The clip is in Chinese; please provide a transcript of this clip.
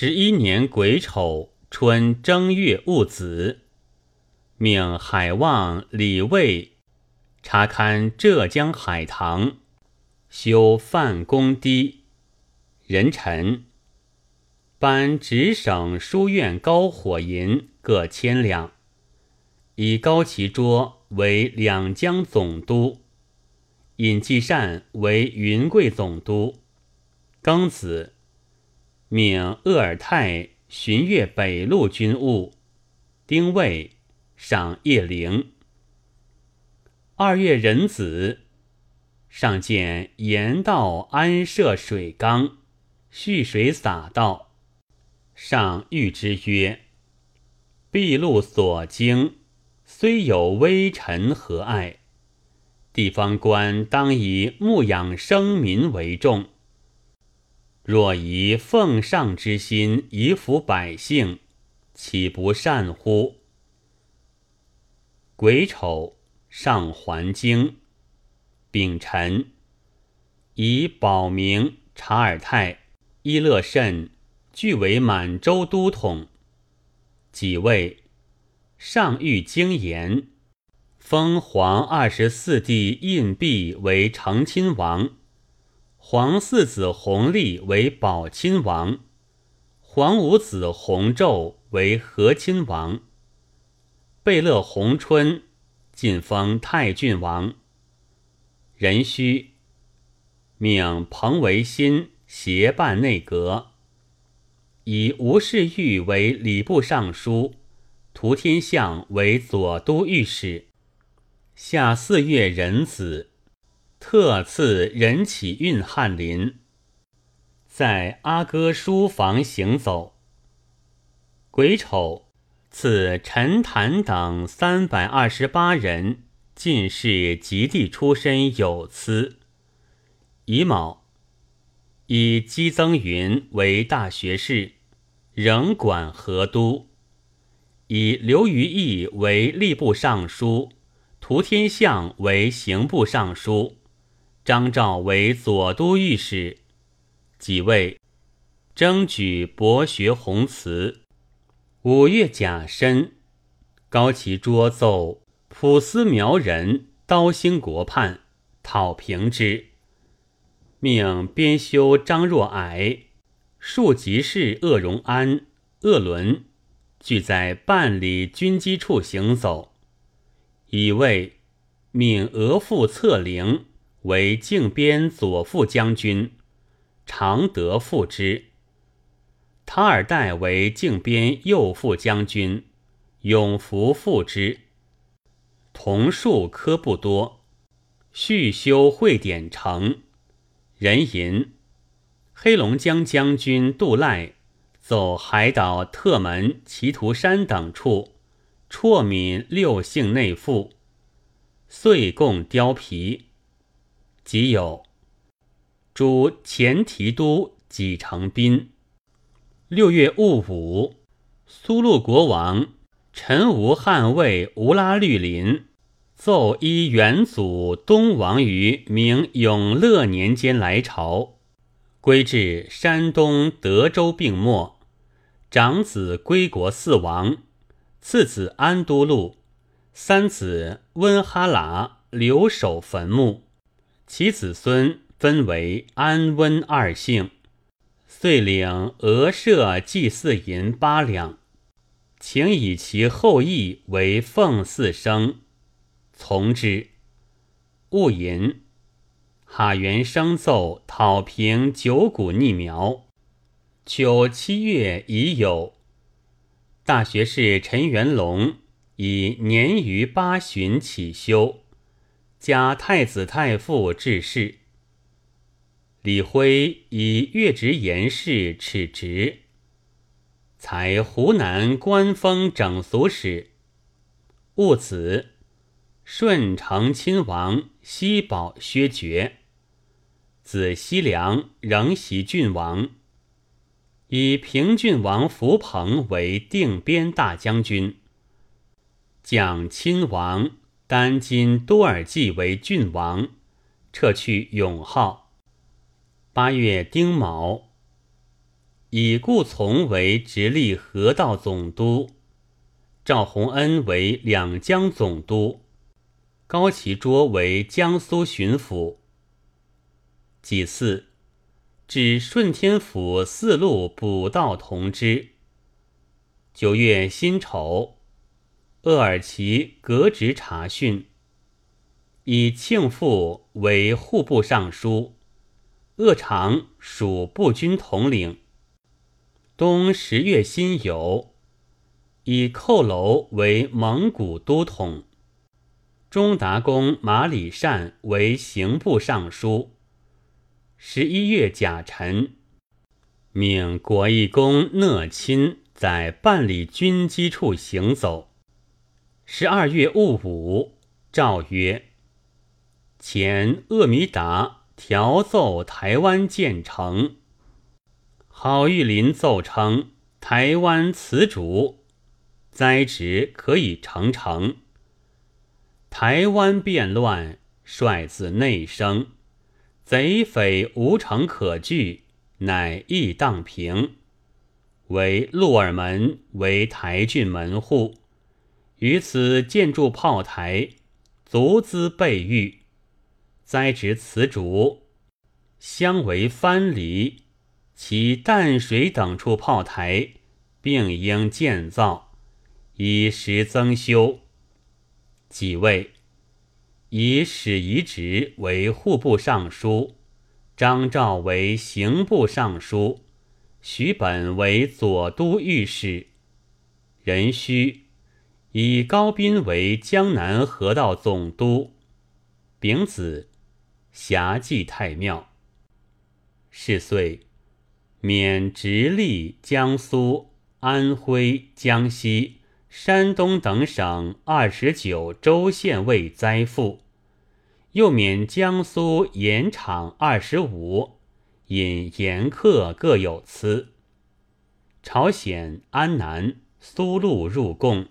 十一年癸丑春正月戊子，命海望、李卫查勘浙江海棠，修范公堤。人臣颁直省书院高火银各千两，以高其桌为两江总督，尹继善为云贵总督。庚子。命鄂尔泰巡阅北路军务，丁未赏叶陵。二月壬子，上见沿道安设水缸，蓄水洒道。上谕之曰：“毕路所经，虽有微臣和爱，地方官当以牧养生民为重。”若以奉上之心以抚百姓，岂不善乎？癸丑，上还京，丙辰，以保明、察尔泰、伊勒慎俱为满洲都统。己未，上谕京言，封皇二十四弟胤弼为成亲王。皇四子弘历为保亲王，皇五子弘昼为和亲王。贝勒弘春晋封太郡王。壬戌，命彭维新协办内阁，以吴世玉为礼部尚书，涂天相为左都御史。下四月壬子。特赐人启运翰林，在阿哥书房行走。癸丑，赐陈坛等三百二十八人进士及第出身有司。乙卯，以姬增云为大学士，仍管河都；以刘于义为吏部尚书，涂天相为刑部尚书。张昭为左都御史，几位征举博学宏词。五月甲申，高其桌奏普司苗人刀兴国叛，讨平之。命编修张若矮、庶吉士鄂荣安、鄂伦俱在办理军机处行走，以为命额驸策凌。为靖边左副将军，常德副之。塔尔代为靖边右副将军，永福副之。同数科不多，续修会典成。人吟黑龙江将军杜赖走海岛特门、奇图山等处，辍闽六姓内附，岁贡貂皮。即有诸前提督几成斌。六月戊午，苏禄国王陈吴汉魏乌拉律林奏依元祖东王于明永乐年间来朝，归至山东德州病没，长子归国四王，次子安都禄，三子温哈喇留守坟墓。其子孙分为安温二姓，遂领额舍祭祀银八两，请以其后裔为奉祀生，从之。戊寅，哈元生奏讨平九谷逆苗。秋七月已有。大学士陈元龙以年逾八旬起修。加太子太傅致仕。李辉以越职言事耻职，才湖南官封整俗使。戊子，顺承亲王西保削爵，子西凉仍袭郡王，以平郡王福鹏为定边大将军，蒋亲王。丹津多尔济为郡王，撤去永号。八月丁卯，以顾从为直隶河道总督，赵弘恩为两江总督，高其卓为江苏巡抚。己巳，至顺天府四路补道同知。九月辛丑，鄂尔齐革职查讯，以庆父为户部尚书，鄂常属步军统领。冬十月辛酉，以寇楼为蒙古都统，中达公马礼善为刑部尚书。十一月甲辰，命国义公讷亲。在办理军机处行走。十二月戊午，诏曰：前鄂弥达调奏台湾建成。郝玉林奏称，台湾此主栽植可以成城。台湾变乱，率自内生，贼匪无城可据，乃易荡平。为鹿耳门为台郡门户，于此建筑炮台，足资备御。栽植此主，相为藩篱，其淡水等处炮台，并应建造，以时增修。几位以史遗职为户部尚书，张昭为刑部尚书。徐本为左都御史，任须以高斌为江南河道总督，丙子辖祭太庙。是岁，免直隶、江苏、安徽、江西、山东等省二十九州县尉灾赋，又免江苏盐场二十五。引盐客各有赐。朝鲜安南、苏禄入贡。